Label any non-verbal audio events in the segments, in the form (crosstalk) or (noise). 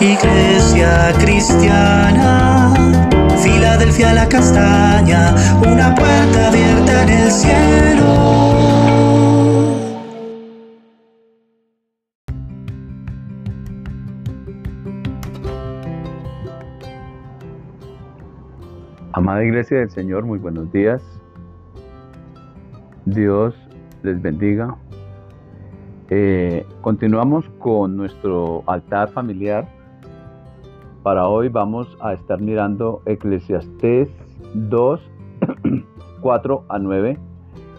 Iglesia cristiana, Filadelfia la castaña, una puerta abierta en el cielo. Amada Iglesia del Señor, muy buenos días. Dios les bendiga. Eh, continuamos con nuestro altar familiar. Para hoy vamos a estar mirando Eclesiastés 2, 4 (clears throat) a 9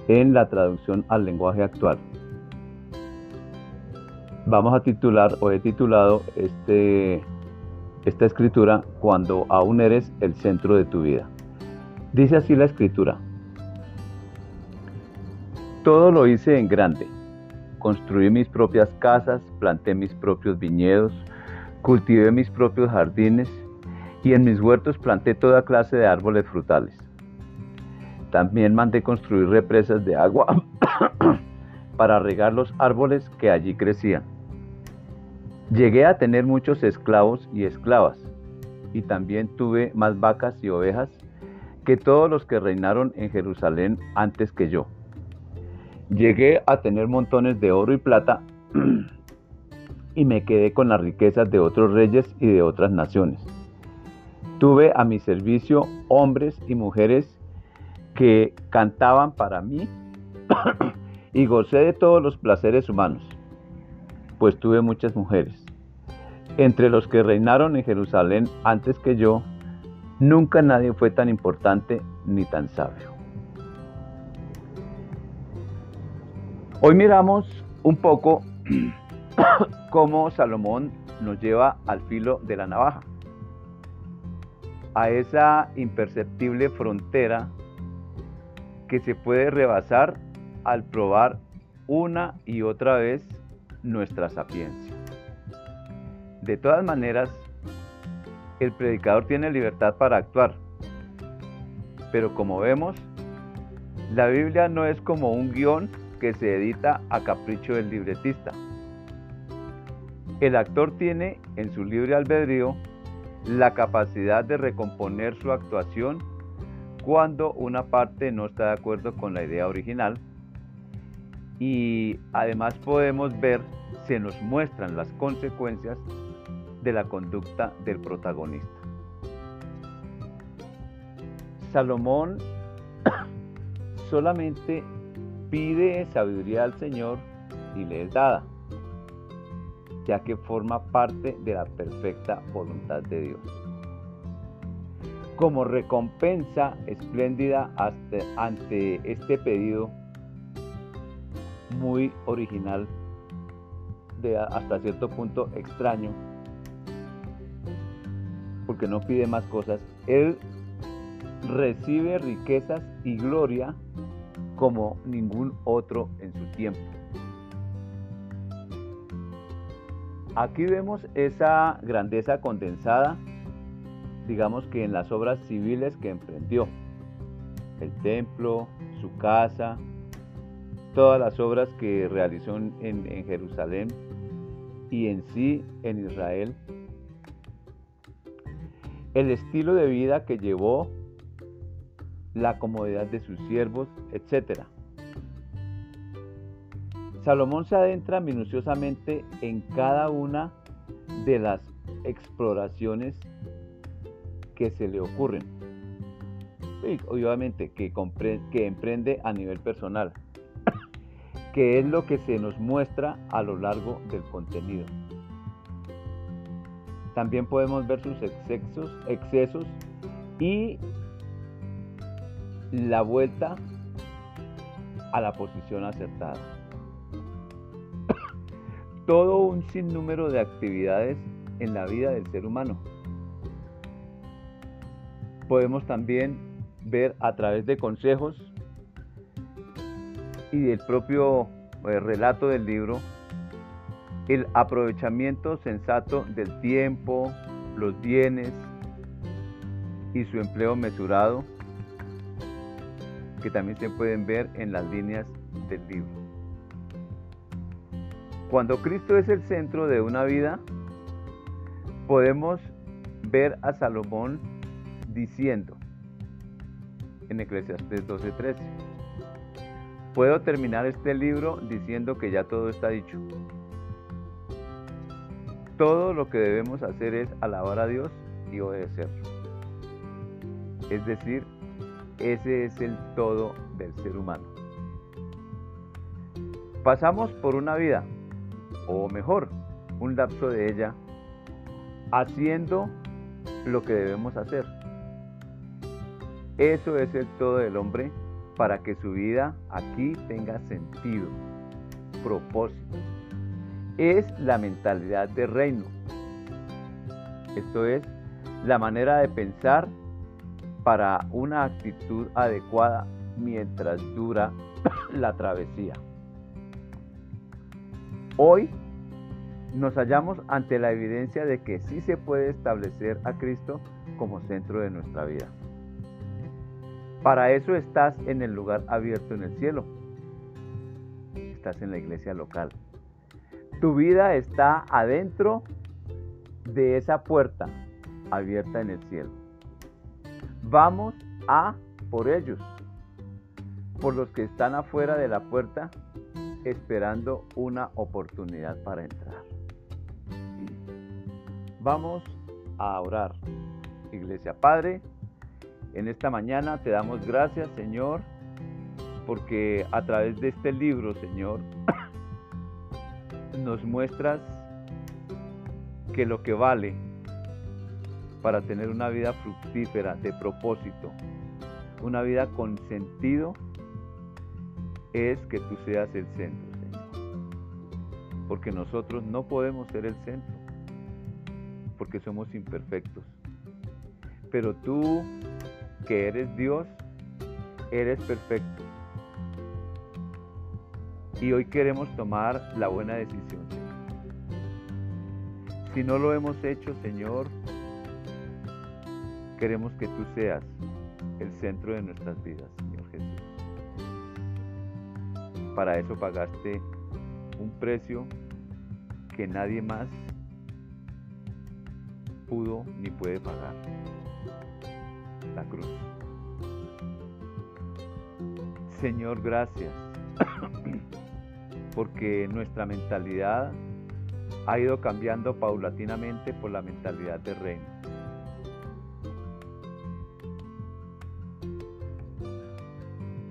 en la traducción al lenguaje actual. Vamos a titular o he titulado este, esta escritura cuando aún eres el centro de tu vida. Dice así la escritura. Todo lo hice en grande Construí mis propias casas, planté mis propios viñedos, cultivé mis propios jardines y en mis huertos planté toda clase de árboles frutales. También mandé construir represas de agua (coughs) para regar los árboles que allí crecían. Llegué a tener muchos esclavos y esclavas, y también tuve más vacas y ovejas que todos los que reinaron en Jerusalén antes que yo. Llegué a tener montones de oro y plata y me quedé con las riquezas de otros reyes y de otras naciones. Tuve a mi servicio hombres y mujeres que cantaban para mí (coughs) y gocé de todos los placeres humanos, pues tuve muchas mujeres. Entre los que reinaron en Jerusalén antes que yo, nunca nadie fue tan importante ni tan sabio. Hoy miramos un poco (coughs) cómo Salomón nos lleva al filo de la navaja, a esa imperceptible frontera que se puede rebasar al probar una y otra vez nuestra sapiencia. De todas maneras, el predicador tiene libertad para actuar, pero como vemos, la Biblia no es como un guion que se edita a capricho del libretista. El actor tiene en su libre albedrío la capacidad de recomponer su actuación cuando una parte no está de acuerdo con la idea original y además podemos ver, se nos muestran las consecuencias de la conducta del protagonista. Salomón (coughs) solamente Pide sabiduría al Señor y le es dada, ya que forma parte de la perfecta voluntad de Dios. Como recompensa espléndida ante este pedido muy original, de hasta cierto punto extraño, porque no pide más cosas, Él recibe riquezas y gloria como ningún otro en su tiempo. Aquí vemos esa grandeza condensada, digamos que en las obras civiles que emprendió. El templo, su casa, todas las obras que realizó en, Jerusalén y en sí en Israel. El estilo de vida que llevó la comodidad de sus siervos, etc. Salomón se adentra minuciosamente en cada una de las exploraciones que se le ocurren. Y obviamente que, emprende a nivel personal, (coughs) que es lo que se nos muestra a lo largo del contenido. También podemos ver sus excesos y la vuelta a la posición acertada. Todo un sinnúmero de actividades en la vida del ser humano. Podemos también ver a través de consejos y del propio eh, relato del libro el aprovechamiento sensato del tiempo, los bienes y su empleo mesurado que también se pueden ver en las líneas del libro. Cuando Cristo es el centro de una vida, podemos ver a Salomón diciendo en Eclesiastes 12:13, puedo terminar este libro diciendo que ya todo está dicho. Todo lo que debemos hacer es alabar a Dios y obedecerlo. Es decir, ese es el todo del ser humano. Pasamos por una vida, o mejor, un lapso de ella, haciendo lo que debemos hacer. Eso es el todo del hombre para que su vida aquí tenga sentido, propósito. Es la mentalidad de reino. Esto es la manera de pensar para una actitud adecuada mientras dura (coughs) la travesía. Hoy nos hallamos ante la evidencia de que sí se puede establecer a Cristo como centro de nuestra vida. Para eso estás en el lugar abierto en el cielo. Estás en la iglesia local. Tu vida está adentro de esa puerta abierta en el cielo. Vamos a por ellos, por los que están afuera de la puerta esperando una oportunidad para entrar. Vamos a orar. Iglesia Padre, en esta mañana te damos gracias, Señor, porque a través de este libro, Señor, nos muestras que lo que vale para tener una vida fructífera, de propósito, una vida con sentido, es que tú seas el centro, Señor. Porque nosotros no podemos ser el centro porque somos imperfectos. Pero tú, que eres Dios, eres perfecto. Y hoy queremos tomar la buena decisión, Si no lo hemos hecho, Señor, queremos que tú seas el centro de nuestras vidas, Señor. Para eso pagaste un precio que nadie más pudo ni puede pagar. La cruz. Señor, gracias, porque nuestra mentalidad ha ido cambiando paulatinamente por la mentalidad de reino.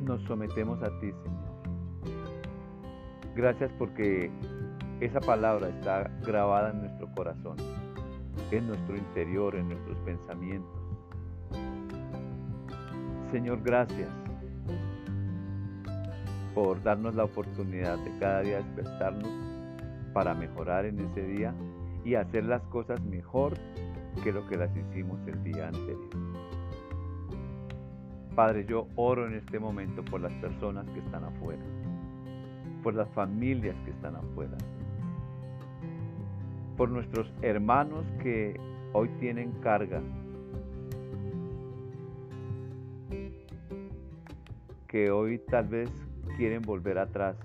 Nos sometemos a ti, Señor. Gracias porque esa palabra está grabada en nuestro corazón en nuestro interior, en nuestros pensamientos. Señor, gracias por darnos la oportunidad de cada día despertarnos para mejorar en ese día y hacer las cosas mejor que lo que las hicimos el día anterior. Padre, yo oro en este momento por las personas que están afuera, por las familias que están afuera, por nuestros hermanos que hoy tienen carga, que hoy tal vez quieren volver atrás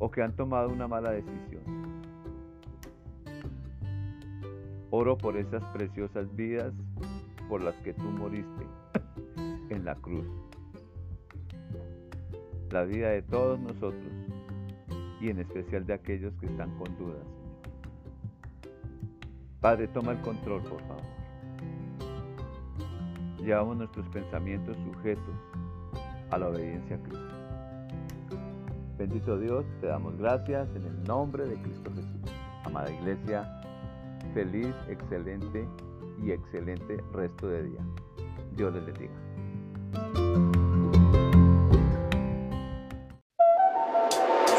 o que han tomado una mala decisión. Oro por esas preciosas vidas por las que tú moriste en la cruz. La vida de todos nosotros y en especial de aquellos que están con dudas. Padre, toma el control, por favor. Llevamos nuestros pensamientos sujetos a la obediencia a Cristo. Bendito Dios, te damos gracias en el nombre de Cristo Jesús. Amada Iglesia, feliz, excelente y excelente resto de día. Dios les bendiga.